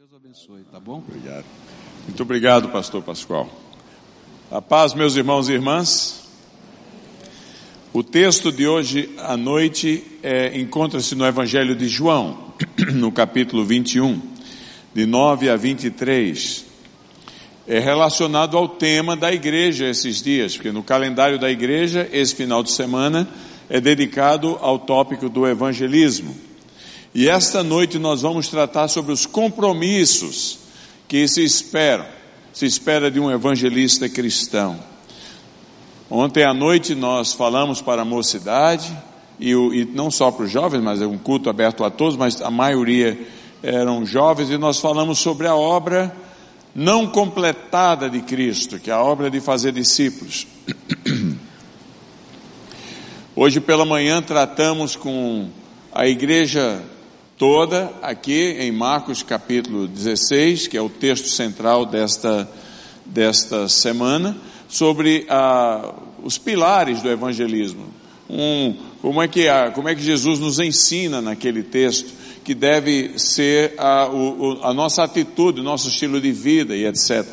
Deus abençoe, tá bom? Obrigado. Muito obrigado, pastor Pascoal. A paz, meus irmãos e irmãs. O texto de hoje à noite é, encontra-se no Evangelho de João, no capítulo 21, de 9 a 23. É relacionado ao tema da igreja esses dias, porque no calendário da igreja, esse final de semana é dedicado ao tópico do evangelismo. E esta noite nós vamos tratar sobre os compromissos que se esperam, se espera de um evangelista cristão. Ontem à noite nós falamos para a mocidade, e, e não só para os jovens, mas é um culto aberto a todos, mas a maioria eram jovens, e nós falamos sobre a obra não completada de Cristo, que é a obra de fazer discípulos. Hoje pela manhã tratamos com a igreja toda aqui em Marcos capítulo 16, que é o texto central desta, desta semana, sobre ah, os pilares do evangelismo. Um, como, é que, como é que Jesus nos ensina naquele texto que deve ser a, o, a nossa atitude, o nosso estilo de vida e etc.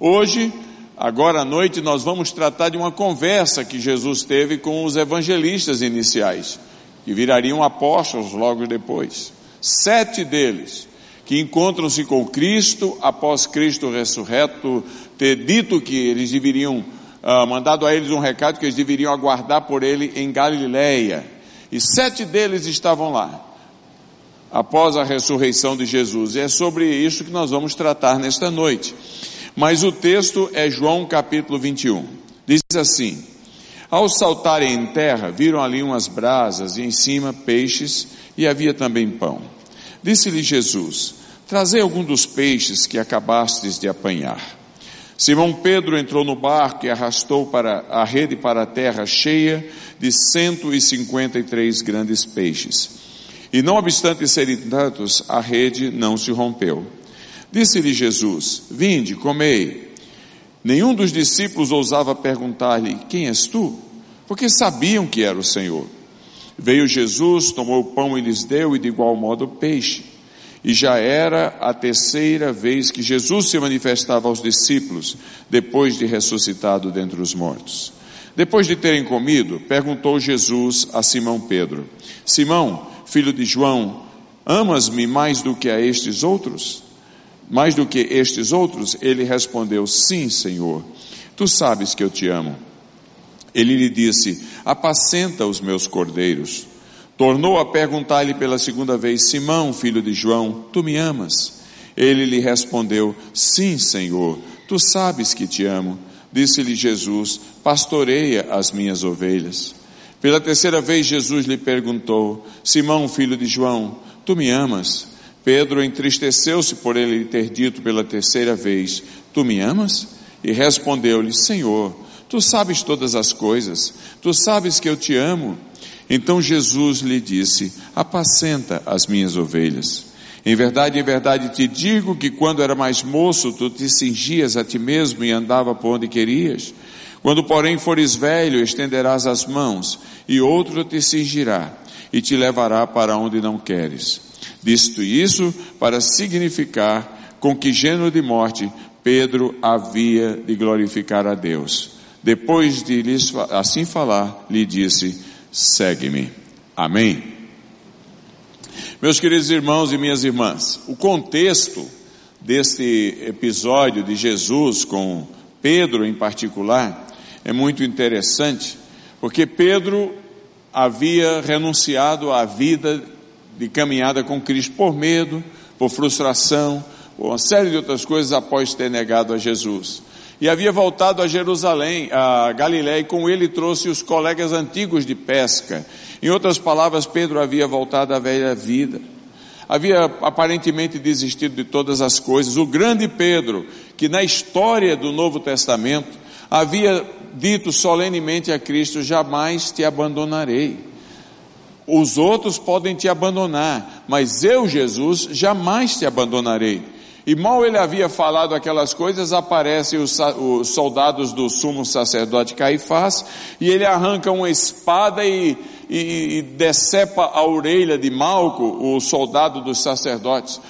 Hoje, agora à noite, nós vamos tratar de uma conversa que Jesus teve com os evangelistas iniciais que virariam apóstolos logo depois. Sete deles que encontram-se com Cristo após Cristo ressurreto ter dito que eles deveriam, uh, mandado a eles um recado que eles deveriam aguardar por ele em Galileia. E sete deles estavam lá após a ressurreição de Jesus. E é sobre isso que nós vamos tratar nesta noite. Mas o texto é João capítulo 21. Diz assim: ao saltarem em terra, viram ali umas brasas e em cima peixes e havia também pão. Disse-lhe Jesus: Trazei algum dos peixes que acabastes de apanhar. Simão Pedro entrou no barco e arrastou para a rede para a terra cheia de cento e cinquenta e três grandes peixes. E não obstante serem tantos, a rede não se rompeu. Disse-lhe Jesus: Vinde, comei. Nenhum dos discípulos ousava perguntar-lhe: Quem és tu? Porque sabiam que era o Senhor. Veio Jesus, tomou o pão e lhes deu, e de igual modo o peixe. E já era a terceira vez que Jesus se manifestava aos discípulos, depois de ressuscitado dentre os mortos. Depois de terem comido, perguntou Jesus a Simão Pedro: Simão, filho de João, amas-me mais do que a estes outros? mais do que estes outros? Ele respondeu: Sim, Senhor, tu sabes que eu te amo. Ele lhe disse: Apacenta os meus cordeiros. Tornou a perguntar-lhe pela segunda vez: Simão, filho de João, tu me amas? Ele lhe respondeu: Sim, Senhor, tu sabes que te amo. Disse-lhe Jesus: Pastoreia as minhas ovelhas. Pela terceira vez Jesus lhe perguntou: Simão, filho de João, tu me amas? Pedro entristeceu-se por ele ter dito pela terceira vez: Tu me amas? E respondeu-lhe: Senhor, tu sabes todas as coisas, tu sabes que eu te amo. Então Jesus lhe disse: Apacenta as minhas ovelhas. Em verdade, em verdade te digo que quando era mais moço, tu te cingias a ti mesmo e andava por onde querias. Quando, porém, fores velho, estenderás as mãos, e outro te cingirá e te levará para onde não queres. Disto isso para significar com que gênero de morte Pedro havia de glorificar a Deus. Depois de lhes assim falar, lhe disse: segue-me. Amém. Meus queridos irmãos e minhas irmãs, o contexto deste episódio de Jesus com Pedro em particular é muito interessante, porque Pedro havia renunciado à vida de caminhada com Cristo por medo, por frustração, por uma série de outras coisas após ter negado a Jesus. E havia voltado a Jerusalém, a Galiléia, e com ele trouxe os colegas antigos de pesca. Em outras palavras, Pedro havia voltado à velha vida. Havia aparentemente desistido de todas as coisas. O grande Pedro, que na história do Novo Testamento havia dito solenemente a Cristo: Jamais te abandonarei. Os outros podem te abandonar, mas eu, Jesus, jamais te abandonarei. E mal ele havia falado aquelas coisas, aparecem os, os, soldados do sumo sacerdote Caifás, e ele arranca uma espada e, e, e decepa a orelha de Malco, o soldado dos sacerdotes.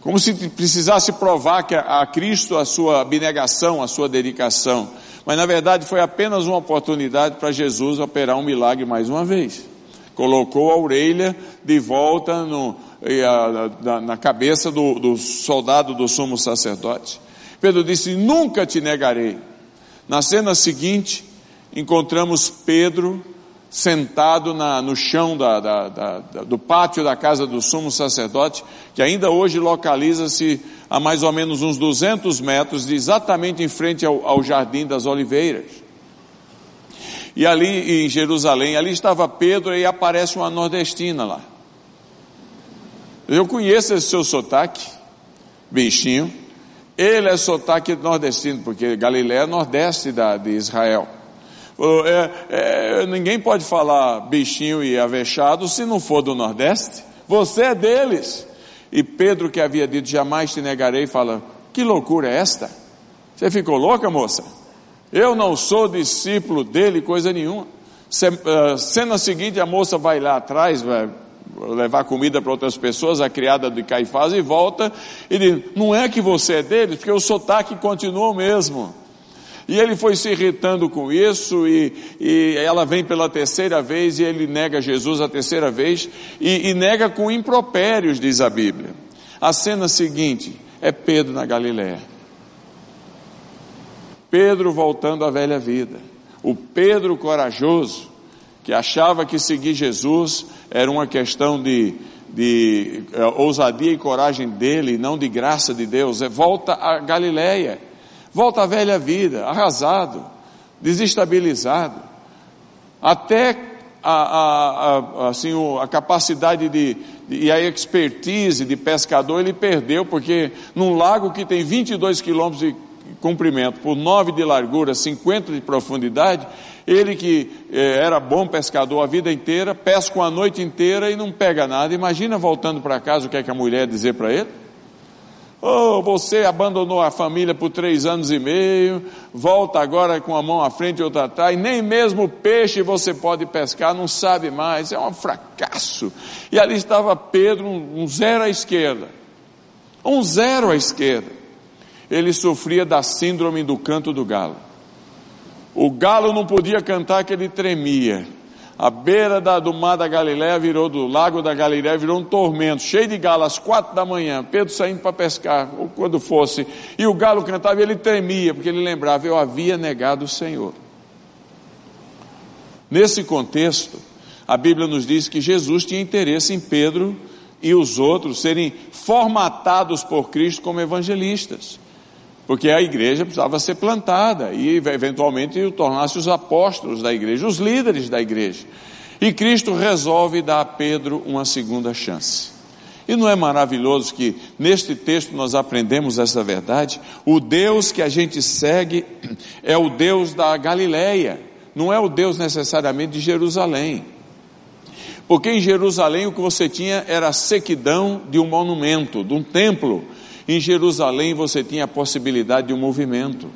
Como se precisasse provar que a Cristo a sua abnegação, a sua dedicação. Mas na verdade foi apenas uma oportunidade para Jesus operar um milagre mais uma vez. Colocou a orelha de volta no, na, cabeça do, do soldado do sumo sacerdote. Pedro disse: Nunca te negarei. Na cena seguinte, encontramos Pedro sentado na, no chão da, da, da, do pátio da casa do sumo sacerdote, que ainda hoje localiza-se a mais ou menos uns 200 metros, exatamente em frente ao, ao Jardim das Oliveiras. E ali em Jerusalém, ali estava Pedro e aparece uma nordestina lá. Eu conheço esse seu sotaque, bichinho. Ele é sotaque nordestino, porque Galiléia é nordeste da, de Israel. É, é, ninguém pode falar bichinho e avexado se não for do Nordeste. Você é deles. E Pedro, que havia dito jamais te negarei, fala: Que loucura é esta? Você ficou louca, moça? Eu não sou discípulo dele, coisa nenhuma. Eh, cena seguinte, a moça vai lá atrás, vai levar comida para outras pessoas, a criada de Caifás, e volta e diz: Não é que você é deles, porque o sotaque continua o mesmo. E ele foi se irritando com isso, e, e ela vem pela terceira vez, e ele nega Jesus a terceira vez, e, e nega com impropérios, diz a Bíblia. A cena seguinte é Pedro na Galiléia. Pedro voltando à velha vida. O Pedro corajoso, que achava que seguir Jesus era uma questão de, de uh, ousadia e coragem dele, não de graça de Deus, é volta à Galiléia volta à velha vida, arrasado, desestabilizado, até a, a, a, assim, a capacidade de, de, e a expertise de pescador ele perdeu, porque num lago que tem 22 quilômetros de comprimento, por 9 de largura, 50 de profundidade, ele que eh, era bom pescador a vida inteira, pesca uma noite inteira e não pega nada. Imagina voltando para casa o que é que a mulher dizer para ele? Oh, você abandonou a família por três anos e meio, volta agora com a mão à frente e outra atrás, nem mesmo peixe você pode pescar, não sabe mais, é um fracasso. E ali estava Pedro, um, um zero à esquerda, um zero à esquerda. Ele sofria da síndrome do canto do galo. O galo não podia cantar que ele tremia. A beira da, do mar da Galiléia virou, do lago da Galiléia virou um tormento, cheio de galo, às quatro da manhã, Pedro saindo para pescar, ou quando fosse, e o galo cantava e ele tremia, porque ele lembrava, eu havia negado o Senhor. Nesse contexto, a Bíblia nos diz que Jesus tinha interesse em Pedro e os outros serem formatados por Cristo como evangelistas porque a igreja precisava ser plantada e eventualmente tornar-se os apóstolos da igreja, os líderes da igreja. E Cristo resolve dar a Pedro uma segunda chance. E não é maravilhoso que neste texto nós aprendemos essa verdade? O Deus que a gente segue é o Deus da Galileia, não é o Deus necessariamente de Jerusalém. Porque em Jerusalém o que você tinha era a sequidão de um monumento, de um templo, em Jerusalém você tinha a possibilidade de um movimento.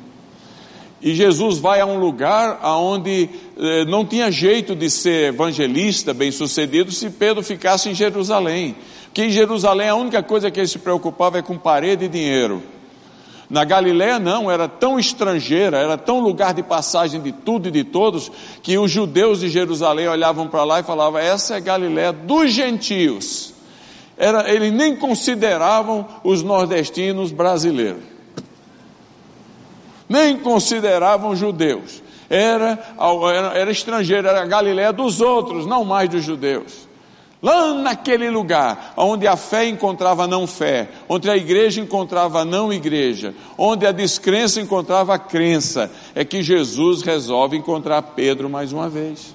E Jesus vai a um lugar onde eh, não tinha jeito de ser evangelista bem sucedido se Pedro ficasse em Jerusalém. Porque em Jerusalém a única coisa que ele se preocupava é com parede e dinheiro. Na Galiléia não, era tão estrangeira, era tão lugar de passagem de tudo e de todos, que os judeus de Jerusalém olhavam para lá e falavam: essa é Galiléia dos gentios era, eles nem consideravam os nordestinos brasileiros, nem consideravam judeus, era, era, era estrangeiro, era a Galiléia dos outros, não mais dos judeus. Lá naquele lugar, onde a fé encontrava não fé, onde a igreja encontrava não igreja, onde a descrença encontrava crença, é que Jesus resolve encontrar Pedro mais uma vez.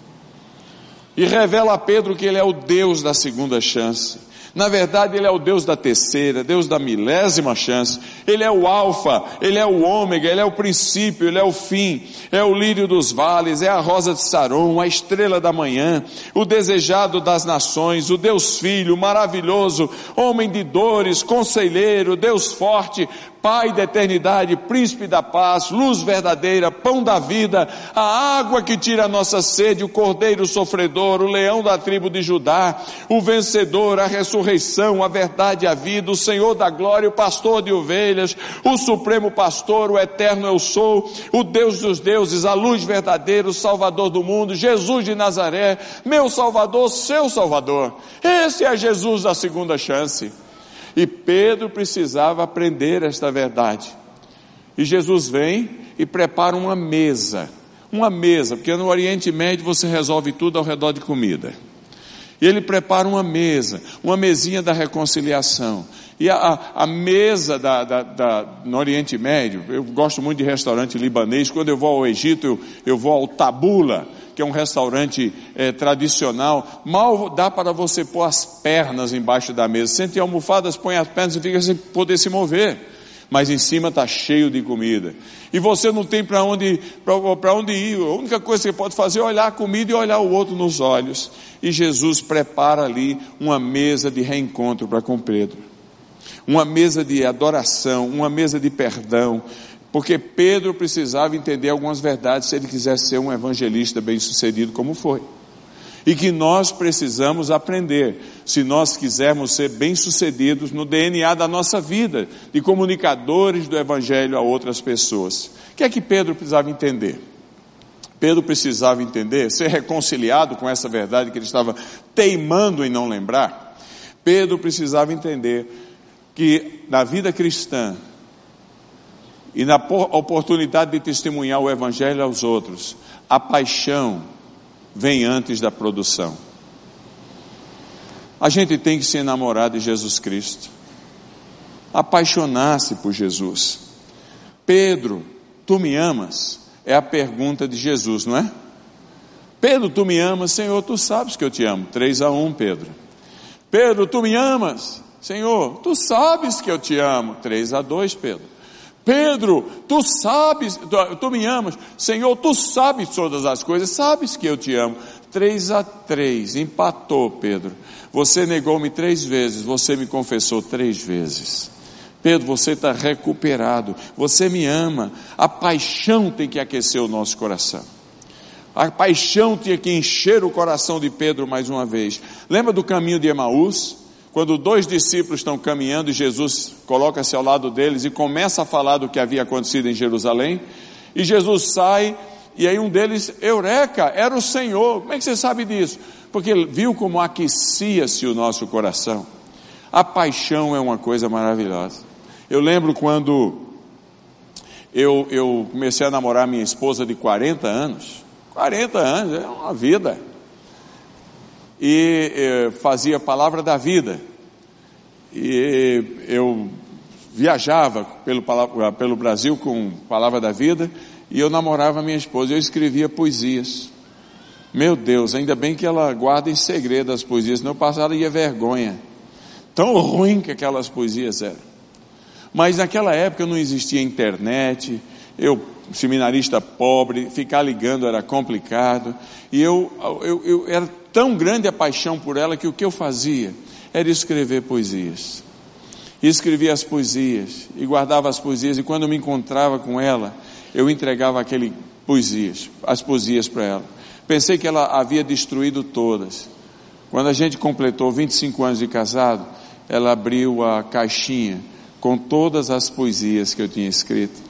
E revela a Pedro que ele é o Deus da segunda chance. Na verdade, Ele é o Deus da terceira, Deus da milésima chance. Ele é o Alfa, Ele é o Ômega, Ele é o princípio, Ele é o fim. É o lírio dos vales, é a rosa de Saron, a estrela da manhã, o desejado das nações, o Deus Filho, maravilhoso, homem de dores, conselheiro, Deus forte, Pai da eternidade, príncipe da paz, luz verdadeira, pão da vida, a água que tira a nossa sede, o cordeiro sofredor, o leão da tribo de Judá, o vencedor, a ressurreição, a verdade a vida, o Senhor da glória, o pastor de ovelhas, o supremo pastor, o eterno eu sou, o Deus dos deuses, a luz verdadeira, o Salvador do mundo, Jesus de Nazaré, meu Salvador, seu Salvador. Esse é Jesus da segunda chance. E Pedro precisava aprender esta verdade. E Jesus vem e prepara uma mesa. Uma mesa, porque no Oriente Médio você resolve tudo ao redor de comida. E ele prepara uma mesa, uma mesinha da reconciliação. E a, a mesa da, da, da, no Oriente Médio, eu gosto muito de restaurante libanês, quando eu vou ao Egito, eu, eu vou ao Tabula, que é um restaurante é, tradicional, mal dá para você pôr as pernas embaixo da mesa. Sente almofadas, põe as pernas e fica sem poder se mover. Mas em cima está cheio de comida. E você não tem para onde, onde ir. A única coisa que pode fazer é olhar a comida e olhar o outro nos olhos. E Jesus prepara ali uma mesa de reencontro para com Pedro. Uma mesa de adoração, uma mesa de perdão, porque Pedro precisava entender algumas verdades se ele quisesse ser um evangelista bem-sucedido como foi. E que nós precisamos aprender, se nós quisermos ser bem-sucedidos no DNA da nossa vida, de comunicadores do evangelho a outras pessoas. O que é que Pedro precisava entender? Pedro precisava entender, ser reconciliado com essa verdade que ele estava teimando em não lembrar. Pedro precisava entender que na vida cristã e na oportunidade de testemunhar o Evangelho aos outros, a paixão vem antes da produção. A gente tem que se enamorar de Jesus Cristo, apaixonar-se por Jesus. Pedro, tu me amas? É a pergunta de Jesus, não é? Pedro, tu me amas? Senhor, tu sabes que eu te amo. 3 a 1, Pedro. Pedro, tu me amas? Senhor, tu sabes que eu te amo. 3 a 2, Pedro. Pedro, tu sabes, tu, tu, me amas, Senhor, tu sabes todas as coisas, sabes que eu te amo. Três a três, empatou Pedro. Você negou-me três vezes, você me confessou três vezes. Pedro, você está recuperado, você me ama. A paixão tem que aquecer o nosso coração. A paixão tinha que encher o coração de Pedro mais uma vez. Lembra do caminho de Emaús? Quando dois discípulos estão caminhando e Jesus coloca-se ao lado deles e começa a falar do que havia acontecido em Jerusalém, e Jesus sai, e aí um deles, Eureka, era o Senhor. Como é que você sabe disso? Porque viu como aquecia-se o nosso coração. A paixão é uma coisa maravilhosa. Eu lembro quando eu, eu comecei a namorar minha esposa de 40 anos. 40 anos, é uma vida e eh, fazia Palavra da Vida. E eu viajava pelo, pelo Brasil com Palavra da Vida e eu namorava minha esposa. Eu escrevia poesias. Meu Deus, ainda bem que ela guarda em segredo as poesias, senão eu passaria vergonha. Tão ruim que aquelas poesias eram. Mas naquela época não existia internet, eu, seminarista pobre, ficar ligando era complicado, e eu, eu, eu era tão grande a paixão por ela que o que eu fazia era escrever poesias. E escrevia as poesias, e guardava as poesias, e quando me encontrava com ela, eu entregava aquele poesias, as poesias para ela. Pensei que ela havia destruído todas. Quando a gente completou 25 anos de casado, ela abriu a caixinha com todas as poesias que eu tinha escrito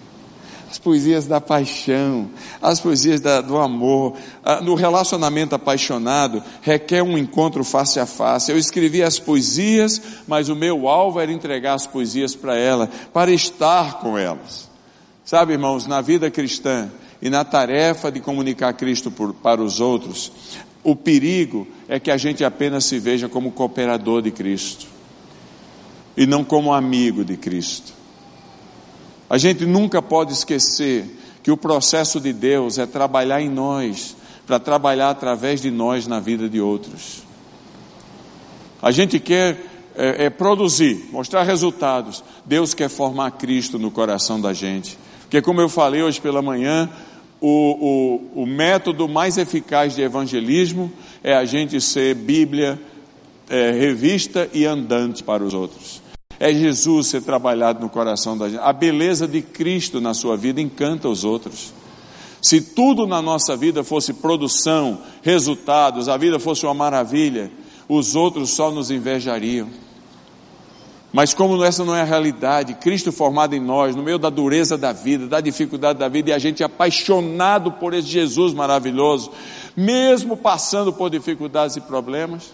as poesias da paixão, as poesias da, do amor. No relacionamento apaixonado requer um encontro face a face. Eu escrevi as poesias, mas o meu alvo era entregar as poesias para ela, para estar com elas. Sabe, irmãos, na vida cristã e na tarefa de comunicar Cristo por, para os outros, o perigo é que a gente apenas se veja como cooperador de Cristo e não como amigo de Cristo. A gente nunca pode esquecer que o processo de Deus é trabalhar em nós, para trabalhar através de nós na vida de outros. A gente quer é, é, produzir, mostrar resultados. Deus quer formar Cristo no coração da gente. Porque, como eu falei hoje pela manhã, o, o, o método mais eficaz de evangelismo é a gente ser Bíblia, é, revista e andante para os outros. É Jesus ser trabalhado no coração da gente. A beleza de Cristo na sua vida encanta os outros. Se tudo na nossa vida fosse produção, resultados, a vida fosse uma maravilha, os outros só nos invejariam. Mas como essa não é a realidade, Cristo formado em nós, no meio da dureza da vida, da dificuldade da vida, e a gente apaixonado por esse Jesus maravilhoso, mesmo passando por dificuldades e problemas,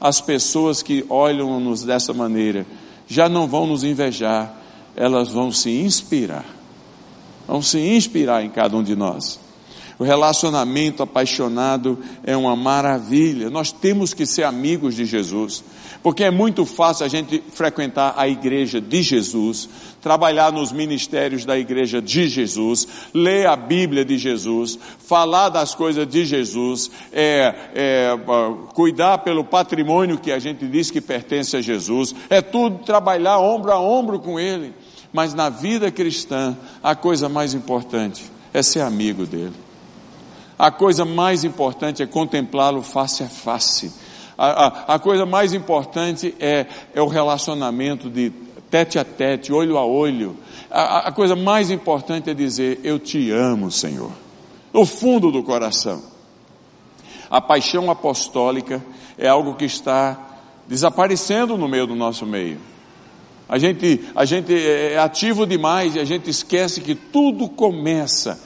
as pessoas que olham-nos dessa maneira já não vão nos invejar, elas vão se inspirar. Vão se inspirar em cada um de nós. O relacionamento apaixonado é uma maravilha. Nós temos que ser amigos de Jesus, porque é muito fácil a gente frequentar a igreja de Jesus, trabalhar nos ministérios da igreja de Jesus, ler a Bíblia de Jesus, falar das coisas de Jesus, é, é, cuidar pelo patrimônio que a gente diz que pertence a Jesus, é tudo trabalhar ombro a ombro com Ele. Mas na vida cristã, a coisa mais importante é ser amigo dele. A coisa mais importante é contemplá-lo face a face. A, a, a, coisa mais importante é, é o relacionamento de tete a tete, olho a olho. A, a coisa mais importante é dizer: Eu te amo, Senhor. No fundo do coração. A paixão apostólica é algo que está desaparecendo no meio do nosso meio. A gente, a gente é, é ativo demais e a gente esquece que tudo começa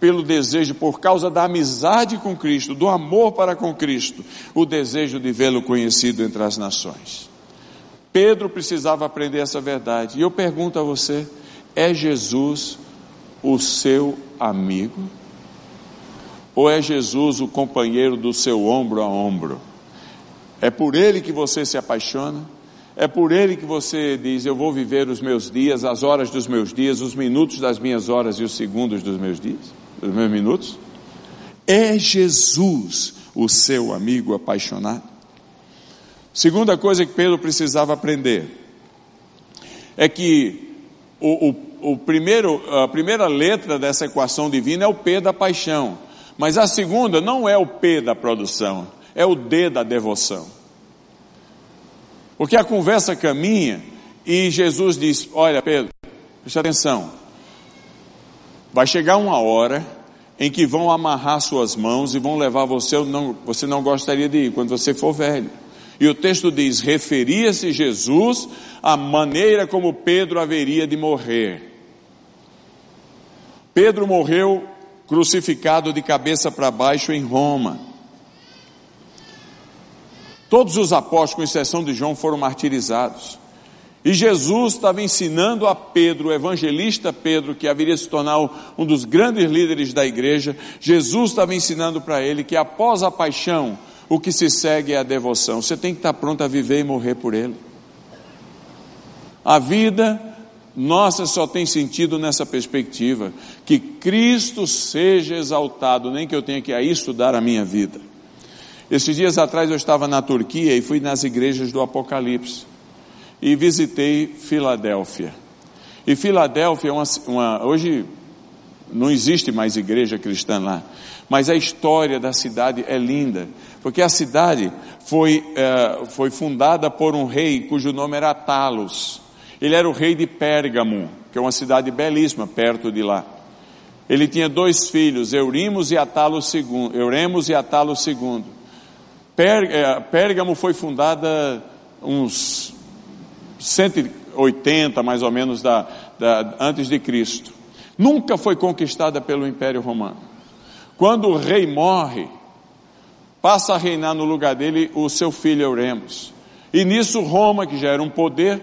pelo desejo, por causa da amizade com Cristo, do amor para com Cristo, o desejo de vê-lo conhecido entre as nações. Pedro precisava aprender essa verdade. E eu pergunto a você: é Jesus o seu amigo? Ou é Jesus o companheiro do seu ombro a ombro? É por ele que você se apaixona? É por ele que você diz: Eu vou viver os meus dias, as horas dos meus dias, os minutos das minhas horas e os segundos dos meus dias? Meus minutos? É Jesus o seu amigo apaixonado? Segunda coisa que Pedro precisava aprender é que o, o, o primeiro, a primeira letra dessa equação divina é o P da paixão, mas a segunda não é o P da produção, é o D da devoção. Porque a conversa caminha e Jesus diz: Olha, Pedro, preste atenção, Vai chegar uma hora em que vão amarrar suas mãos e vão levar você, não, você não gostaria de ir, quando você for velho. E o texto diz: referia-se Jesus à maneira como Pedro haveria de morrer. Pedro morreu crucificado de cabeça para baixo em Roma. Todos os apóstolos, com exceção de João, foram martirizados. E Jesus estava ensinando a Pedro, o evangelista Pedro, que haveria se tornar um dos grandes líderes da igreja, Jesus estava ensinando para ele que após a paixão, o que se segue é a devoção. Você tem que estar pronto a viver e morrer por ele. A vida nossa só tem sentido nessa perspectiva, que Cristo seja exaltado, nem que eu tenha que aí estudar a minha vida. Esses dias atrás eu estava na Turquia e fui nas igrejas do Apocalipse e visitei Filadélfia. E Filadélfia é uma, uma, hoje não existe mais igreja cristã lá, mas a história da cidade é linda, porque a cidade foi, é, foi fundada por um rei cujo nome era Talos. Ele era o rei de Pérgamo, que é uma cidade belíssima perto de lá. Ele tinha dois filhos, Eurimos e Atalo II. Euremos e Atalo II. É, Pérgamo foi fundada uns 180 mais ou menos da, da, antes de Cristo. Nunca foi conquistada pelo Império Romano. Quando o rei morre, passa a reinar no lugar dele o seu filho Euremos. E nisso Roma, que já era um poder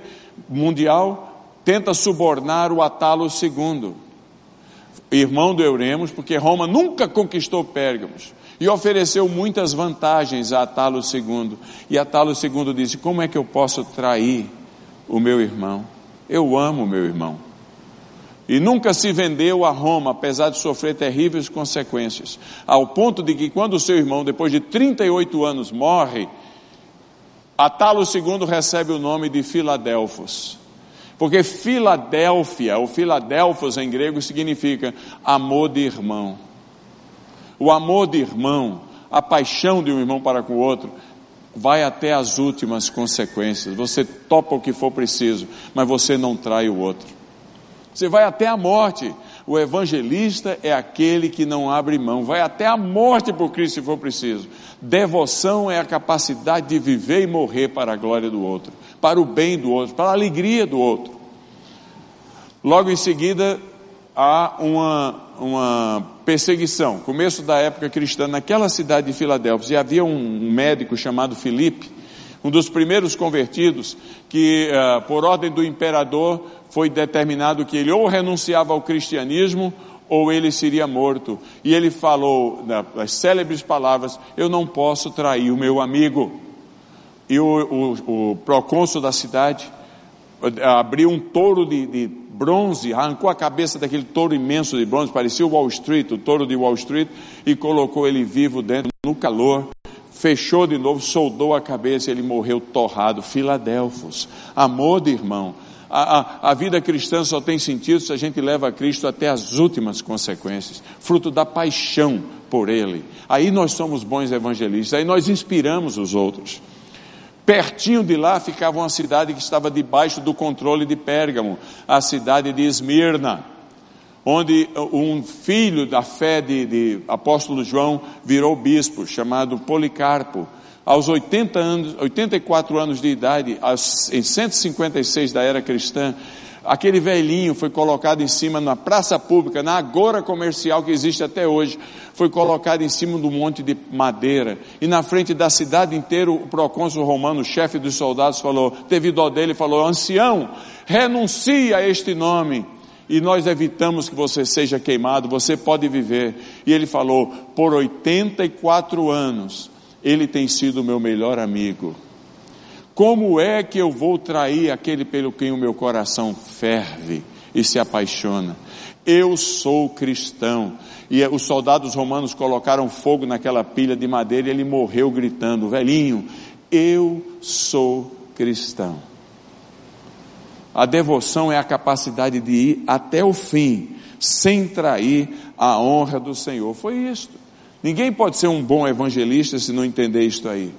mundial, tenta subornar o Atalo II, irmão do Euremos, porque Roma nunca conquistou Pérgamos e ofereceu muitas vantagens a Atalo II. E Atalo II disse: Como é que eu posso trair o meu irmão. Eu amo o meu irmão. E nunca se vendeu a Roma, apesar de sofrer terríveis consequências. Ao ponto de que, quando o seu irmão, depois de 38 anos, morre, Atalo II recebe o nome de Filadelfos. Porque Filadélfia, ou Filadelfos em grego, significa amor de irmão. O amor de irmão, a paixão de um irmão para com o outro, vai até as últimas consequências. Você topa o que for preciso, mas você não trai o outro. Você vai até a morte. O evangelista é aquele que não abre mão, vai até a morte por Cristo se for preciso. Devoção é a capacidade de viver e morrer para a glória do outro, para o bem do outro, para a alegria do outro. Logo em seguida, há uma, uma perseguição, começo da época cristã, naquela cidade de Filadélfia, e havia um médico chamado Filipe, um dos primeiros convertidos, que uh, por ordem do imperador foi determinado que ele ou renunciava ao cristianismo ou ele seria morto. E ele falou as célebres palavras: Eu não posso trair o meu amigo. E o, o, o procônsul da cidade eh, abriu um touro de, de bronze, arrancou a cabeça daquele touro imenso de bronze, parecia o Wall Street, o touro de Wall Street, e colocou ele vivo dentro, no calor, fechou de novo, soldou a cabeça ele morreu torrado. Filadelfos, amor de irmão. A, a, a, vida cristã só tem sentido se a gente leva Cristo até as últimas consequências, fruto da paixão por Ele. Aí nós somos bons evangelistas, aí nós inspiramos os outros. Pertinho de lá ficava uma cidade que estava debaixo do controle de Pérgamo, a cidade de Esmirna onde um filho da fé de, de apóstolo João virou bispo, chamado Policarpo. Aos 80 anos, 84 anos de idade, aos, em 156 da era cristã, aquele velhinho foi colocado em cima na praça pública, na agora comercial que existe até hoje, foi colocado em cima de um monte de madeira, e na frente da cidade inteira, o procônsul romano, chefe dos soldados, falou, teve dó dele, falou, ancião, renuncia a este nome, e nós evitamos que você seja queimado, você pode viver. E ele falou: por 84 anos, ele tem sido meu melhor amigo. Como é que eu vou trair aquele pelo quem o meu coração ferve e se apaixona? Eu sou cristão. E os soldados romanos colocaram fogo naquela pilha de madeira e ele morreu gritando: Velhinho, eu sou cristão. A devoção é a capacidade de ir até o fim, sem trair a honra do Senhor. Foi isto. Ninguém pode ser um bom evangelista se não entender isto aí.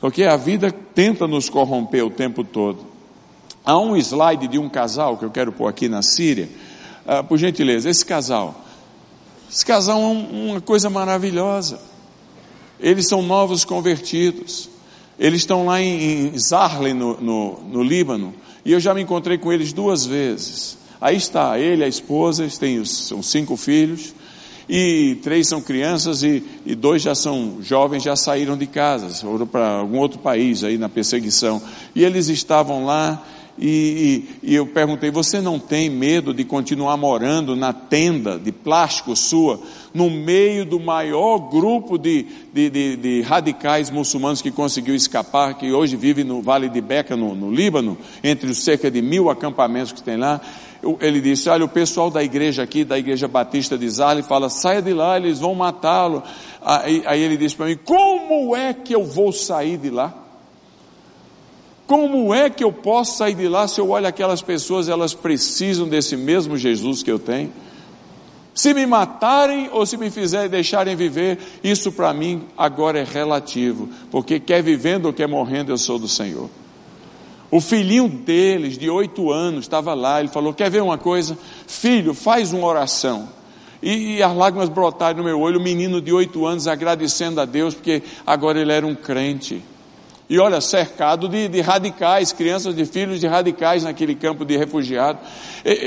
Porque a vida tenta nos corromper o tempo todo. Há um slide de um casal que eu quero pôr aqui na Síria. Uh, por gentileza, esse casal. Esse casal é uma coisa maravilhosa. Eles são novos convertidos. Eles estão lá em, em Zarle, no, no, no Líbano. E eu já me encontrei com eles duas vezes. Aí está ele, a esposa, eles têm são cinco filhos, e três são crianças e, e dois já são jovens, já saíram de casa, foram para algum outro país aí na perseguição. E eles estavam lá e, e, e, eu perguntei: você não tem medo de continuar morando na tenda de plástico sua, no meio do maior grupo de, de, de, de radicais muçulmanos que conseguiu escapar, que hoje vive no Vale de Beca, no, no Líbano, entre os cerca de mil acampamentos que tem lá? Ele disse: Olha, o pessoal da igreja aqui, da igreja batista de Zarle, fala: saia de lá, eles vão matá-lo. Aí, aí ele disse para mim: Como é que eu vou sair de lá? Como é que eu posso sair de lá se eu olho aquelas pessoas, elas precisam desse mesmo Jesus que eu tenho? Se me matarem ou se me fizerem deixarem viver, isso para mim agora é relativo, porque quer vivendo ou quer morrendo, eu sou do Senhor. O filhinho deles, de oito anos, estava lá, ele falou: Quer ver uma coisa? Filho, faz uma oração. E, e as lágrimas brotaram no meu olho, o menino de oito anos agradecendo a Deus, porque agora ele era um crente. E olha, cercado de, de, radicais, crianças de filhos de radicais naquele campo de refugiado.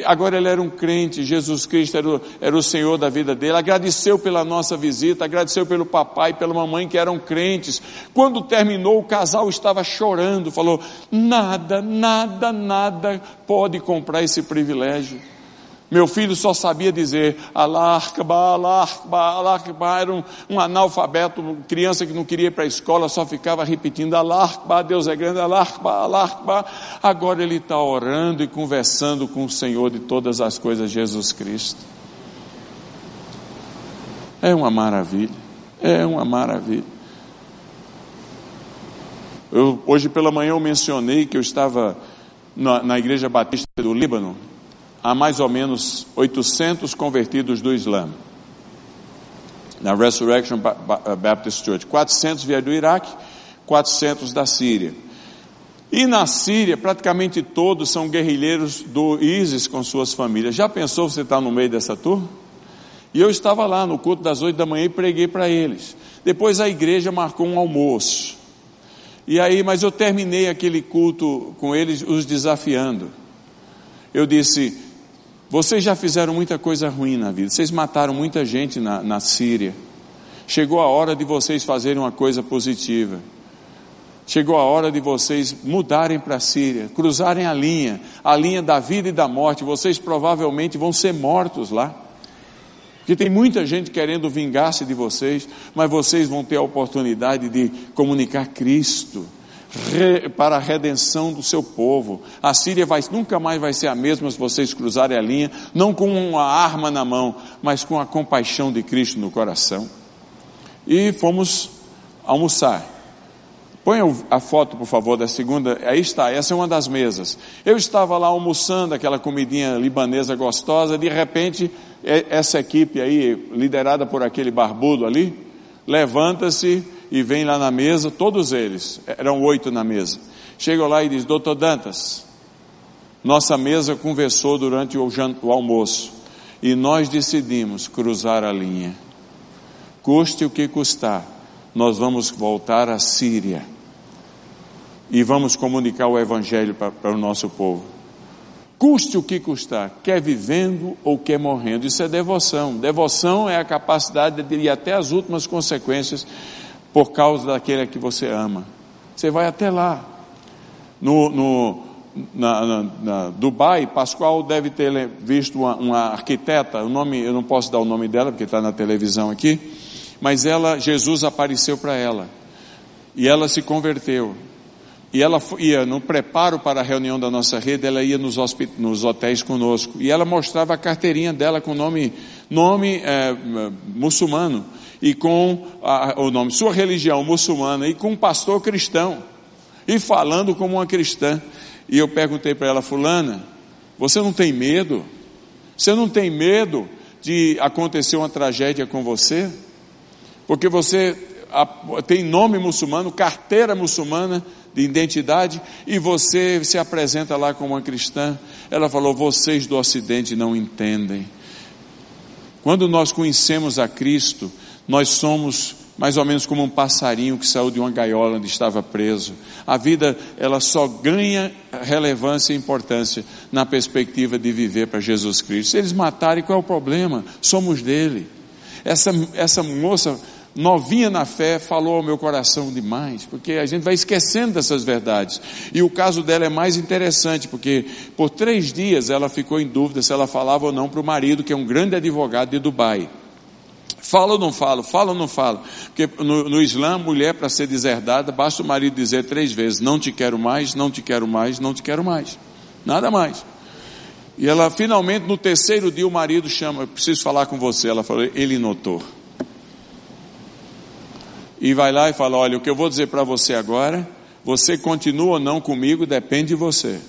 Agora ele era um crente, Jesus Cristo era o, era o Senhor da vida dele. Agradeceu pela nossa visita, agradeceu pelo papai e pela mamãe que eram crentes. Quando terminou, o casal estava chorando, falou: nada, nada, nada pode comprar esse privilégio. Meu filho só sabia dizer Akbar, Allah Akbar. Era um, um analfabeto, uma criança que não queria ir para a escola, só ficava repetindo Allah Akbar, Deus é grande, Allah Akbar. Agora ele está orando e conversando com o Senhor de todas as coisas, Jesus Cristo. É uma maravilha, é uma maravilha. Eu, hoje pela manhã eu mencionei que eu estava na, na Igreja Batista do Líbano, há mais ou menos 800 convertidos do Islã. Na Resurrection Baptist Church. 400 vieram do Iraque, 400 da Síria. E na Síria, praticamente todos são guerrilheiros do ISIS com suas famílias. Já pensou você estar no meio dessa turma? E eu estava lá no culto das oito da manhã e preguei para eles. Depois a igreja marcou um almoço. E aí, mas eu terminei aquele culto com eles, os desafiando. Eu disse: vocês já fizeram muita coisa ruim na vida, vocês mataram muita gente na, na Síria. Chegou a hora de vocês fazerem uma coisa positiva. Chegou a hora de vocês mudarem para a Síria, cruzarem a linha, a linha da vida e da morte. Vocês provavelmente vão ser mortos lá. Porque tem muita gente querendo vingar-se de vocês, mas vocês vão ter a oportunidade de comunicar Cristo para a redenção do seu povo. A Síria vai, nunca mais vai ser a mesma se vocês cruzarem a linha, não com uma arma na mão, mas com a compaixão de Cristo no coração. E fomos almoçar. Põe a foto, por favor, da segunda. Aí está, essa é uma das mesas. Eu estava lá almoçando aquela comidinha libanesa gostosa, de repente, essa equipe aí, liderada por aquele barbudo ali, levanta-se e vem lá na mesa, todos eles, eram oito na mesa. Chegam lá e diz: Doutor Dantas, nossa mesa conversou durante o, o almoço e nós decidimos cruzar a linha. Custe o que custar nós vamos voltar à Síria e vamos comunicar o Evangelho para, para o nosso povo. Custe o que custar, quer vivendo ou quer morrendo. Isso é devoção. Devoção é a capacidade de ir até as últimas consequências por causa daquele que você ama. Você vai até lá. No, no na, na, na, Dubai, Pascoal deve ter visto uma, uma arquiteta, o nome, eu não posso dar o nome dela porque está na televisão aqui mas ela, Jesus apareceu para ela. E ela se converteu. E ela ia no preparo para a reunião da nossa rede, ela ia nos, nos hotéis conosco. E ela mostrava a carteirinha dela com nome, nome é, muçulmano. E com a, o nome, sua religião muçulmana. E com um pastor cristão. E falando como uma cristã. E eu perguntei para ela, fulana, você não tem medo? Você não tem medo de acontecer uma tragédia com você? porque você tem nome muçulmano, carteira muçulmana de identidade, e você se apresenta lá como uma cristã. Ela falou: vocês do Ocidente não entendem. Quando nós conhecemos a Cristo, nós somos mais ou menos como um passarinho que saiu de uma gaiola onde estava preso. A vida, ela só ganha relevância e importância na perspectiva de viver para Jesus Cristo. Se eles matarem, qual é o problema? Somos dele. Essa, essa moça novinha na fé, falou ao meu coração demais, porque a gente vai esquecendo dessas verdades. E o caso dela é mais interessante, porque por três dias ela ficou em dúvida se ela falava ou não para o marido, que é um grande advogado de Dubai. Fala ou não falo? Fala ou não falo? Porque no, no Islã, mulher para ser deserdada, basta o marido dizer três vezes: Não te quero mais, não te quero mais, não te quero mais. Nada mais. E ela finalmente, no terceiro dia, o marido chama: Preciso falar com você. Ela falou: Ele notou e vai lá e fala: Olha, o que eu vou dizer para você agora, você continua ou não comigo, depende de você.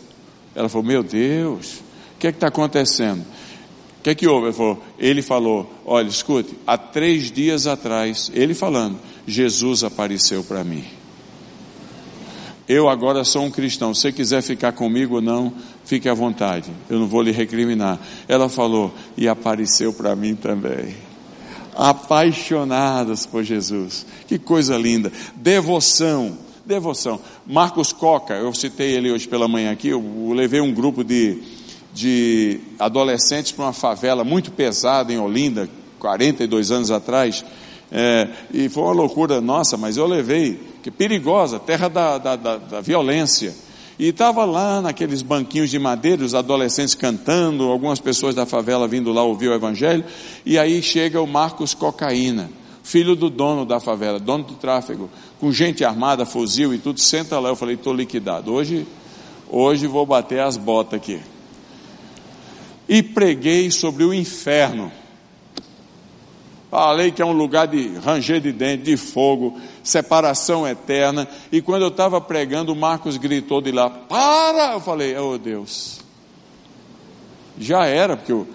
Ela falou: Meu Deus, o que é que está acontecendo? O que é que houve? Ele falou, ele falou: Olha, escute, há três dias atrás, ele falando, Jesus apareceu para mim. Eu agora sou um cristão. Se quiser ficar comigo ou não, fique à vontade. Eu não vou lhe recriminar. Ela falou, e apareceu para mim também apaixonadas por Jesus. Que coisa linda. Devoção, devoção. Marcos Coca, eu citei ele hoje pela manhã aqui, eu levei um grupo de, de adolescentes para uma favela muito pesada em Olinda, 42 anos atrás, é, e foi uma loucura nossa, mas eu levei, que perigosa, terra da, da, da, da violência. E estava lá naqueles banquinhos de madeira, os adolescentes cantando, algumas pessoas da favela vindo lá ouvir o evangelho, e aí chega o Marcos Cocaína, filho do dono da favela, dono do tráfego, com gente armada, fuzil e tudo, senta lá, eu falei, estou liquidado, hoje, hoje vou bater as botas aqui. E preguei sobre o inferno, Falei que é um lugar de ranger de dente, de fogo, separação eterna. E quando eu estava pregando, o Marcos gritou de lá: Para! Eu falei: Oh Deus. Já era, porque o,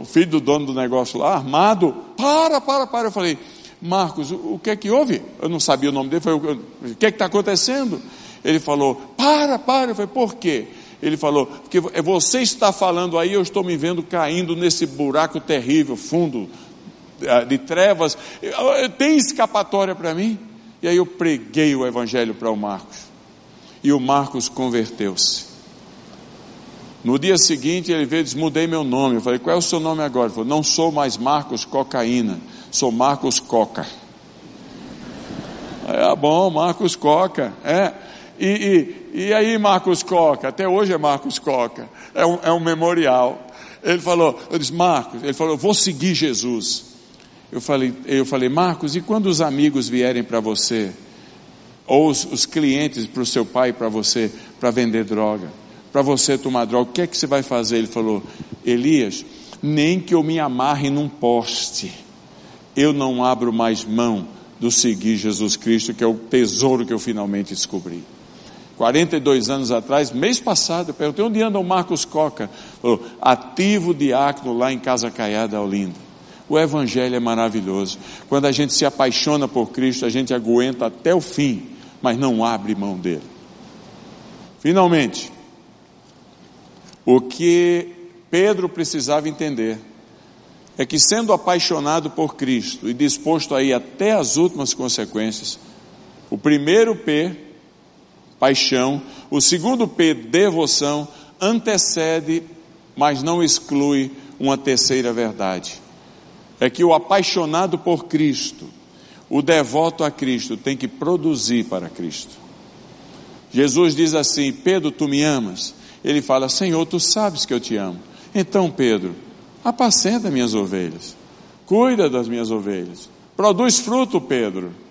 o filho do dono do negócio lá, armado, para, para, para. Eu falei: Marcos, o, o que é que houve? Eu não sabia o nome dele, falei, o que é que está acontecendo? Ele falou, para, para, eu falei, por quê? Ele falou, porque você está falando aí, eu estou me vendo caindo nesse buraco terrível, fundo, eh, de trevas, tem escapatória para mim? E aí eu preguei o evangelho para o Marcos. E o Marcos converteu-se. No dia seguinte ele veio e disse: Mudei meu nome. Eu falei: Qual é o seu nome agora? Ele falou: Não sou mais Marcos Cocaína, sou Marcos Coca. É bom, Marcos Coca. É. E, e, e aí, Marcos Coca? Até hoje é Marcos Coca. É um, é um memorial. Ele falou: Eu disse, Marcos, ele falou: Vou seguir Jesus. Eu falei, eu falei, Marcos, e quando os amigos vierem para você, ou os, os clientes para o seu pai para você, para vender droga? para você tomar droga, o que é que você vai fazer? Ele falou, Elias, nem que eu me amarre num poste, eu não abro mais mão do seguir Jesus Cristo, que é o tesouro que eu finalmente descobri. 42 anos atrás, mês passado, eu perguntei onde anda o Marcos Coca? Falou, ativo diácono lá em Casa Caiada, Olinda. O Evangelho é maravilhoso. Quando a gente se apaixona por Cristo, a gente aguenta até o fim, mas não abre mão dele. Finalmente, o que Pedro precisava entender é que, sendo apaixonado por Cristo e disposto a ir até as últimas consequências, o primeiro P, paixão, o segundo P, devoção, antecede, mas não exclui uma terceira verdade. É que o apaixonado por Cristo, o devoto a Cristo, tem que produzir para Cristo. Jesus diz assim: Pedro, tu me amas? ele fala: Senhor, tu sabes que eu te amo. Então, Pedro, apacenta minhas ovelhas, cuida das minhas ovelhas, produz fruto, Pedro.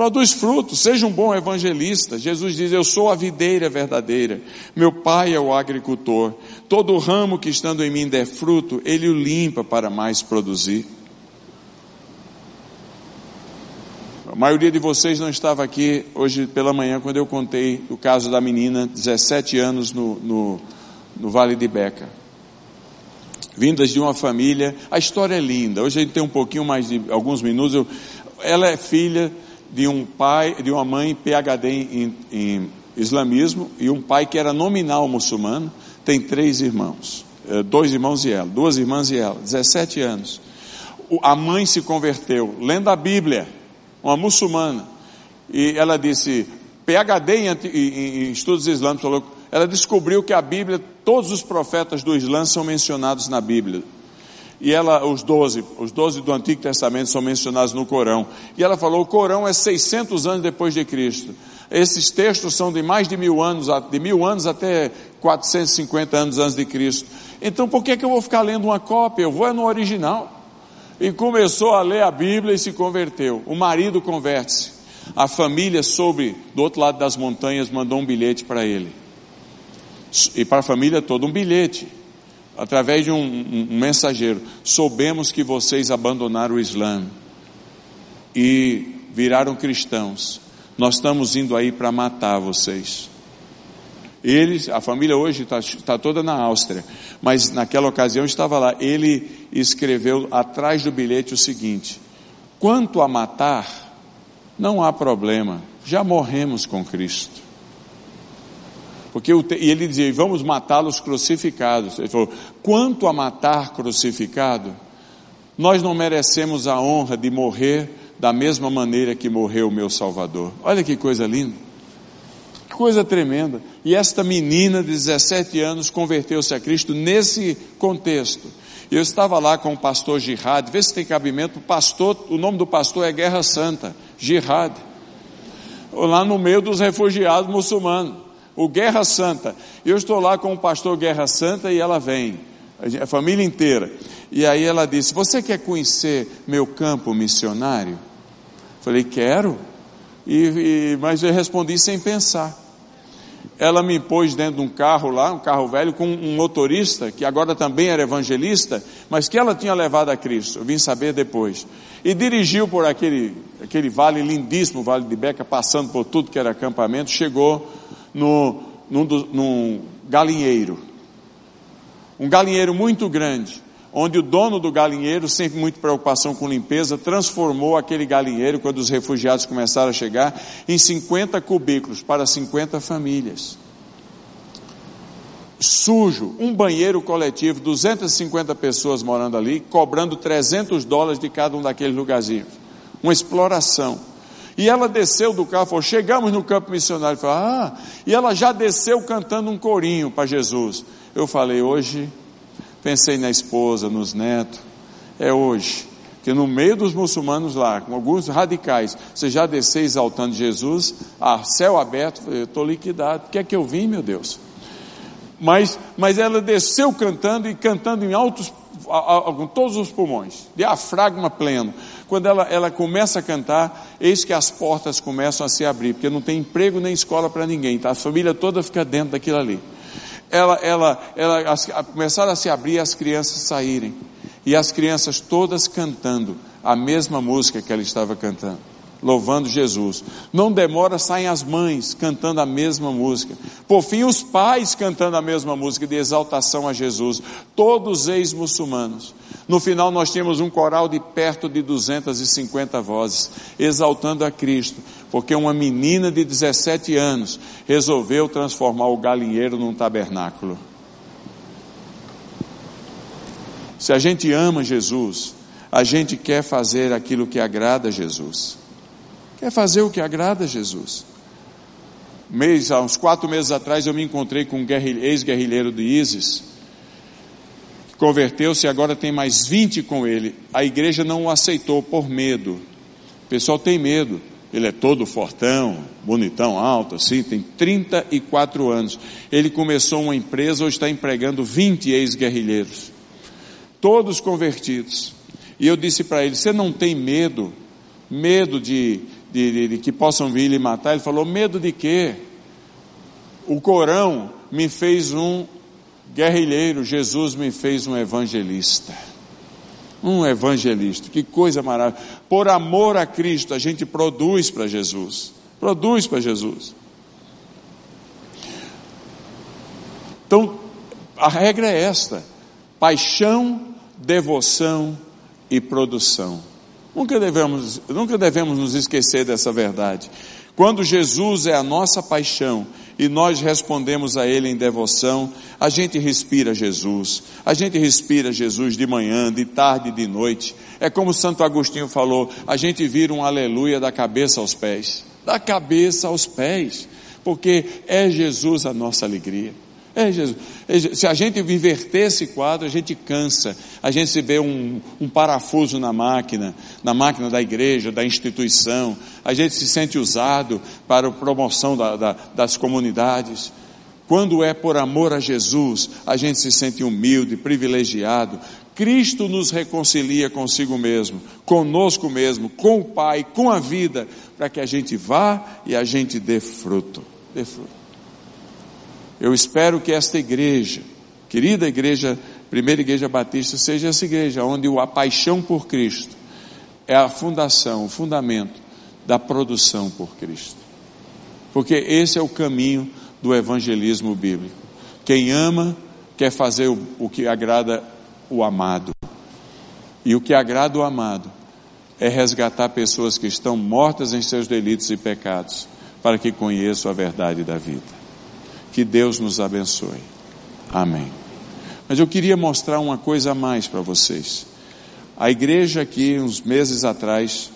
Produz fruto, seja um bom evangelista. Jesus diz: Eu sou a videira verdadeira, meu pai é o agricultor. Todo ramo que estando em mim der fruto, ele o limpa para mais produzir. A maioria de vocês não estava aqui hoje pela manhã quando eu contei o caso da menina, 17 anos, no, no, no Vale de Beca. Vindas de uma família, a história é linda. Hoje a gente tem um pouquinho mais de alguns minutos. Eu, ela é filha de um pai, de uma mãe PhD em, em islamismo e um pai que era nominal muçulmano. Tem três irmãos, eh, dois irmãos e ela, duas irmãs e ela, 17 anos. A mãe se converteu lendo a Bíblia uma muçulmana, e ela disse, PhD em, em, em estudos islâmicos, ela descobriu que a Bíblia, todos os profetas do Islã são mencionados na Bíblia. E ela, os doze, os doze do Antigo Testamento são mencionados no Corão. E ela falou, o Corão é 600 anos depois de Cristo. Esses textos são de mais de mil anos, de mil anos até 450 anos antes de Cristo. Então por que, que eu vou ficar lendo uma cópia? Eu vou é no original e começou a ler a Bíblia e se converteu. O marido converte-se. A família soube, do outro lado das montanhas, mandou um bilhete para ele. E para a família toda, um bilhete. Através de um, um, mensageiro. Soubemos que vocês abandonaram o Islã e viraram cristãos. Nós estamos indo aí para matar vocês. Eles, a família hoje está tá toda na Áustria, mas naquela ocasião estava lá. Ele escreveu atrás do bilhete o seguinte: quanto a matar, não há problema, já morremos com Cristo. Porque ele dizia: vamos matá-los crucificados. Ele falou: quanto a matar crucificado, nós não merecemos a honra de morrer da mesma maneira que morreu o meu Salvador. Olha que coisa linda coisa tremenda. E esta menina de 17 anos converteu-se a Cristo nesse contexto. Eu estava lá com o pastor Jihad, vê se tem cabimento, o pastor, o nome do pastor é Guerra Santa, Jihad. Lá no meio dos refugiados muçulmanos, o Guerra Santa. Eu estou lá com o pastor Guerra Santa e ela vem, a família inteira. E aí ela disse: Você quer conhecer meu campo missionário? Falei: Quero. E, e, mas eu respondi sem pensar ela me pôs dentro de um carro lá, um carro velho, com um motorista, que agora também era evangelista, mas que ela tinha levado a Cristo, eu vim saber depois. E dirigiu por aquele, aquele vale lindíssimo, Vale de Beca, passando por tudo que era acampamento, chegou no, num, num galinheiro. Um galinheiro muito grande, onde o dono do galinheiro, sem muita preocupação com limpeza, transformou aquele galinheiro, quando os refugiados começaram a chegar, em 50 cubículos para 50 famílias. Sujo, um banheiro coletivo, 250 pessoas morando ali, cobrando 300 dólares de cada um daqueles lugarzinhos. Uma exploração. E ela desceu do carro, falou, chegamos no campo missionário, falou, ah, e ela já desceu cantando um corinho para Jesus. Eu falei, hoje, pensei na esposa, nos netos, é hoje. Que no meio dos muçulmanos lá, com alguns radicais, você já desceu exaltando Jesus, a céu aberto, eu estou liquidado. O que é que eu vim, meu Deus? Mas, mas ela desceu cantando e cantando em altos com todos os pulmões, diafragma pleno. Quando ela, ela começa a cantar, eis que as portas começam a se abrir, porque não tem emprego nem escola para ninguém, tá? a família toda fica dentro daquilo ali. Ela, ela, ela as, começaram a se abrir as crianças saírem, e as crianças todas cantando a mesma música que ela estava cantando louvando Jesus. Não demora, saem as mães cantando a mesma música. Por fim, os pais cantando a mesma música de exaltação a Jesus. Todos ex-muçulmanos. No final, nós tínhamos um coral de perto de 250 vozes, exaltando a Cristo, porque uma menina de 17 anos resolveu transformar o galinheiro num tabernáculo. Se a gente ama Jesus, a gente quer fazer aquilo que agrada a Jesus. Quer fazer o que agrada a Jesus. Mês, há uns quatro meses atrás eu me encontrei com um ex-guerrilheiro do ISIS, converteu-se e agora tem mais 20 com ele. A igreja não o aceitou por medo. O pessoal tem medo. Ele é todo fortão, bonitão, alto, assim, tem 34 anos. Ele começou uma empresa, hoje está empregando 20 ex-guerrilheiros. Todos convertidos. E eu disse para ele: Você não tem medo? Medo de de, de, de que possam vir lhe matar, ele falou: medo de quê? O Corão me fez um guerrilheiro, Jesus me fez um evangelista. Um evangelista, que coisa maravilhosa. Por amor a Cristo, a gente produz para Jesus. Produz para Jesus. Então, a regra é esta: paixão, devoção e produção. Nunca devemos, nunca devemos nos esquecer dessa verdade. Quando Jesus é a nossa paixão e nós respondemos a Ele em devoção, a gente respira Jesus, a gente respira Jesus de manhã, de tarde, de noite. É como Santo Agostinho falou: a gente vira um aleluia da cabeça aos pés, da cabeça aos pés, porque é Jesus a nossa alegria. É Jesus. Se a gente inverter esse quadro, a gente cansa. A gente se vê um, um, parafuso na máquina, na máquina da igreja, da instituição. A gente se sente usado para a promoção da, da, das comunidades. Quando é por amor a Jesus, a gente se sente humilde, privilegiado. Cristo nos reconcilia consigo mesmo, conosco mesmo, com o Pai, com a vida, para que a gente vá e a gente dê fruto. Dê fruto. Eu espero que esta igreja, querida igreja, primeira igreja batista, seja essa igreja onde a paixão por Cristo é a fundação, o fundamento da produção por Cristo. Porque esse é o caminho do evangelismo bíblico. Quem ama quer fazer o, o que agrada o amado. E o que agrada o amado é resgatar pessoas que estão mortas em seus delitos e pecados, para que conheçam a verdade da vida. Que Deus nos abençoe. Amém. Mas eu queria mostrar uma coisa a mais para vocês. A igreja aqui, uns meses atrás,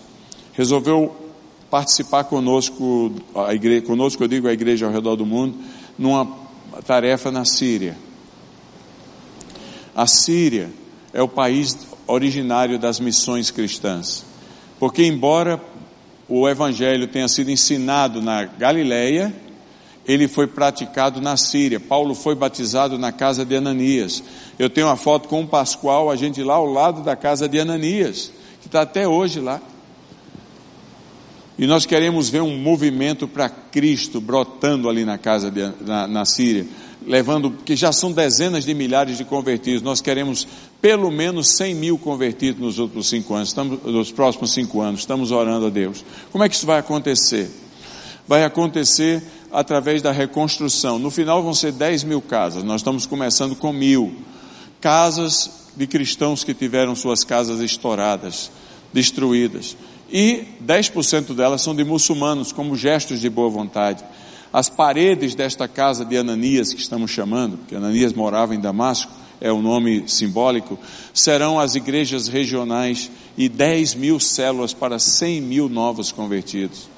resolveu participar conosco, a igreja, conosco eu digo a igreja ao redor do mundo, numa tarefa na Síria. A Síria é o país originário das missões cristãs. Porque embora o evangelho tenha sido ensinado na Galileia, ele foi praticado na Síria. Paulo foi batizado na casa de Ananias. Eu tenho uma foto com o Pascoal, a gente lá ao lado da casa de Ananias, que está até hoje lá. E nós queremos ver um movimento para Cristo brotando ali na casa de, na, na Síria, levando, que já são dezenas de milhares de convertidos. Nós queremos pelo menos 100 mil convertidos nos outros cinco anos, estamos, nos próximos cinco anos. Estamos orando a Deus. Como é que isso vai acontecer? Vai acontecer através da reconstrução. No final vão ser 10 mil casas, nós estamos começando com mil. Casas de cristãos que tiveram suas casas estouradas, destruídas. E 10% delas são de muçulmanos, como gestos de boa vontade. As paredes desta casa de Ananias, que estamos chamando, porque Ananias morava em Damasco, é o nome simbólico, serão as igrejas regionais e 10 mil células para 100 mil novos convertidos.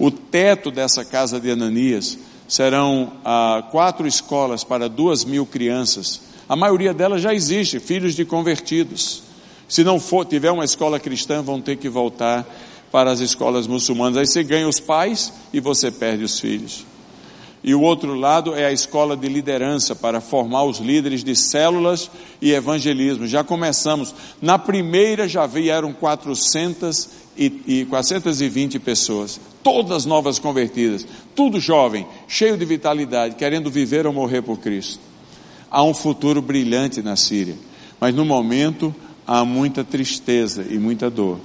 O teto dessa casa de Ananias serão ah, quatro escolas para duas mil crianças. A maioria delas já existe, filhos de convertidos. Se não for, tiver uma escola cristã, vão ter que voltar para as escolas muçulmanas. Aí você ganha os pais e você perde os filhos. E o outro lado é a escola de liderança para formar os líderes de células e evangelismo. Já começamos. Na primeira já vieram 400 e, e 420 pessoas, todas novas convertidas, tudo jovem, cheio de vitalidade, querendo viver ou morrer por Cristo. Há um futuro brilhante na Síria, mas no momento há muita tristeza e muita dor.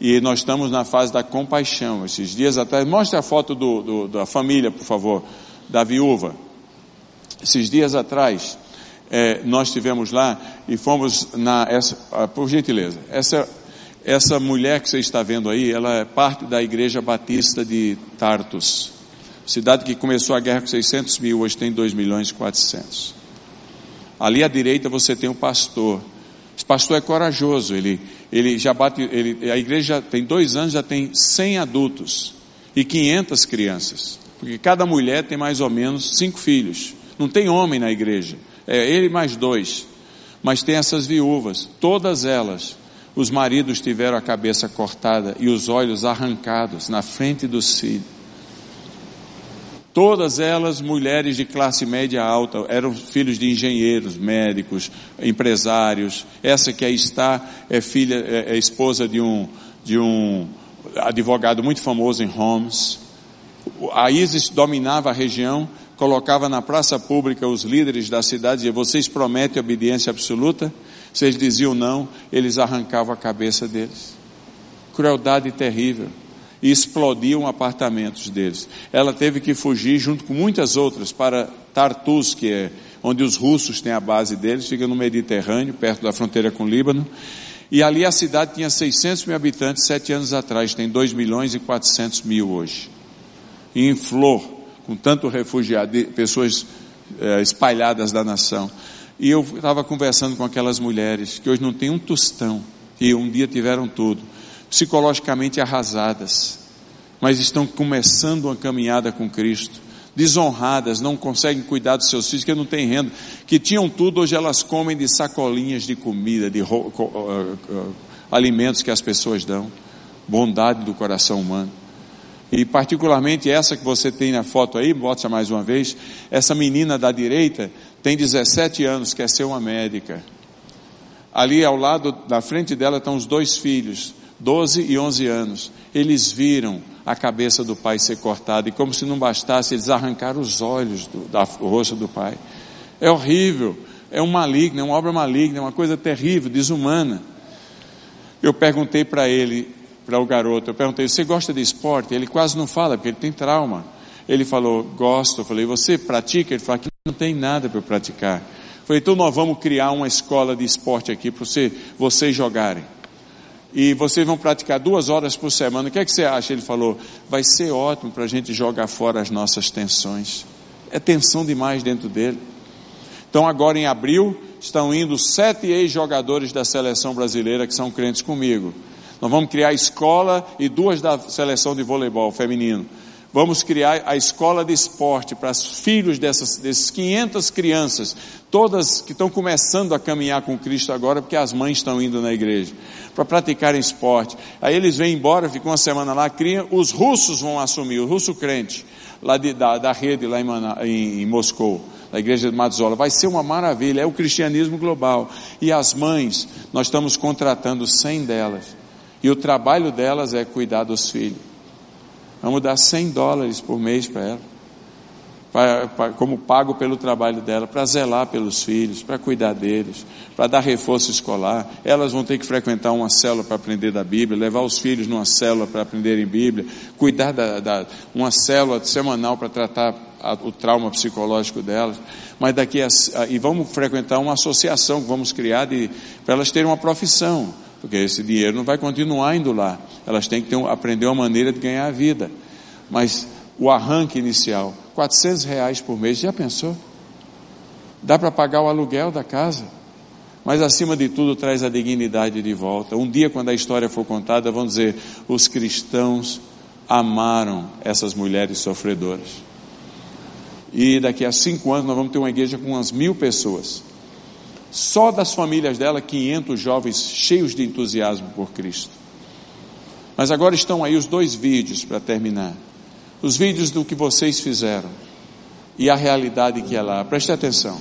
E nós estamos na fase da compaixão. Esses dias atrás, mostre a foto do, do, da família, por favor da viúva. Esses dias atrás, é, nós estivemos lá e fomos na, essa, ah, por gentileza, essa, essa mulher que você está vendo aí, ela é parte da Igreja Batista de Tartus, cidade que começou a guerra com 600 mil, hoje tem 2 milhões e 400. Ali à direita você tem o pastor. Esse pastor é corajoso, ele, ele já bate, ele, a igreja tem dois anos, já tem 100 adultos e 500 crianças. Porque cada mulher tem mais ou menos cinco filhos. Não tem homem na igreja. É ele mais dois. Mas tem essas viúvas. Todas elas, os maridos tiveram a cabeça cortada e os olhos arrancados na frente dos filhos. Todas elas mulheres de classe média alta, eram filhos de engenheiros, médicos, empresários. Essa que aí está é filha, é, é esposa de um, de um advogado muito famoso em Homs a ISIS dominava a região, colocava na praça pública os líderes da cidade e vocês prometem obediência absoluta? Se eles diziam não, eles arrancavam a cabeça deles. Crueldade terrível. E explodiam apartamentos deles. Ela teve que fugir junto com muitas outras para Tartus, que é onde os russos têm a base deles, fica no Mediterrâneo, perto da fronteira com o Líbano. E ali a cidade tinha 600 mil habitantes sete anos atrás, tem 2 milhões e 400 mil hoje e em flor, com tanto refugiado, pessoas é, espalhadas da nação. E eu estava conversando com aquelas mulheres que hoje não têm um tostão e um dia tiveram tudo, psicologicamente arrasadas, mas estão começando uma caminhada com Cristo, desonradas, não conseguem cuidar dos seus filhos, que não têm renda, que tinham tudo, hoje elas comem de sacolinhas de comida, de uh, uh, alimentos que as pessoas dão, bondade do coração humano. E particularmente essa que você tem na foto aí, bota mais uma vez, essa menina da direita tem 17 anos, quer ser uma médica. Ali ao lado, na frente dela estão os dois filhos, 12 e 11 anos. Eles viram a cabeça do pai ser cortada e como se não bastasse, eles arrancaram os olhos do, da, do rosto do pai. É horrível, é um maligno, é uma obra maligna, é uma coisa terrível, desumana. Eu perguntei para ele, para o garoto. Eu perguntei: Você gosta de esporte? Ele quase não fala, porque ele tem trauma. Ele falou: Gosto. Eu falei: Você pratica? Ele falou: Aqui não tem nada para praticar. Eu falei: Então nós vamos criar uma escola de esporte aqui para você, vocês jogarem. E vocês vão praticar duas horas por semana. O que é que você acha? Ele falou: Vai ser ótimo para a gente jogar fora as nossas tensões. É tensão demais dentro dele. Então, agora em abril, estão indo sete ex-jogadores da seleção brasileira que são crentes comigo. Nós vamos criar a escola e duas da seleção de voleibol feminino. Vamos criar a escola de esporte para os filhos dessas, desses 500 crianças, todas que estão começando a caminhar com Cristo agora, porque as mães estão indo na igreja, para praticarem esporte. Aí eles vêm embora, ficam uma semana lá, criam, os russos vão assumir, o russo crente, lá de, da, da rede lá em, em, em Moscou da igreja de Madzola. Vai ser uma maravilha, é o cristianismo global. E as mães, nós estamos contratando 100 delas e o trabalho delas é cuidar dos filhos. Vamos dar 100 dólares por mês para ela, pra, pra, como pago pelo trabalho dela, para zelar pelos filhos, para cuidar deles, para dar reforço escolar. Elas vão ter que frequentar uma célula para aprender da Bíblia, levar os filhos numa célula para aprenderem Bíblia, cuidar da, da uma célula semanal para tratar a, o trauma psicológico delas, mas daqui a, e vamos frequentar uma associação que vamos criar para elas terem uma profissão, porque esse dinheiro não vai continuar indo lá. Elas têm que ter, aprender uma maneira de ganhar a vida. Mas o arranque inicial, 400 reais por mês, já pensou? Dá para pagar o aluguel da casa. Mas acima de tudo traz a dignidade de volta. Um dia, quando a história for contada, vão dizer: os cristãos amaram essas mulheres sofredoras. E daqui a cinco anos nós vamos ter uma igreja com umas mil pessoas. Só das famílias dela, 500 jovens cheios de entusiasmo por Cristo. Mas agora estão aí os dois vídeos para terminar. Os vídeos do que vocês fizeram e a realidade que é lá. Preste atenção.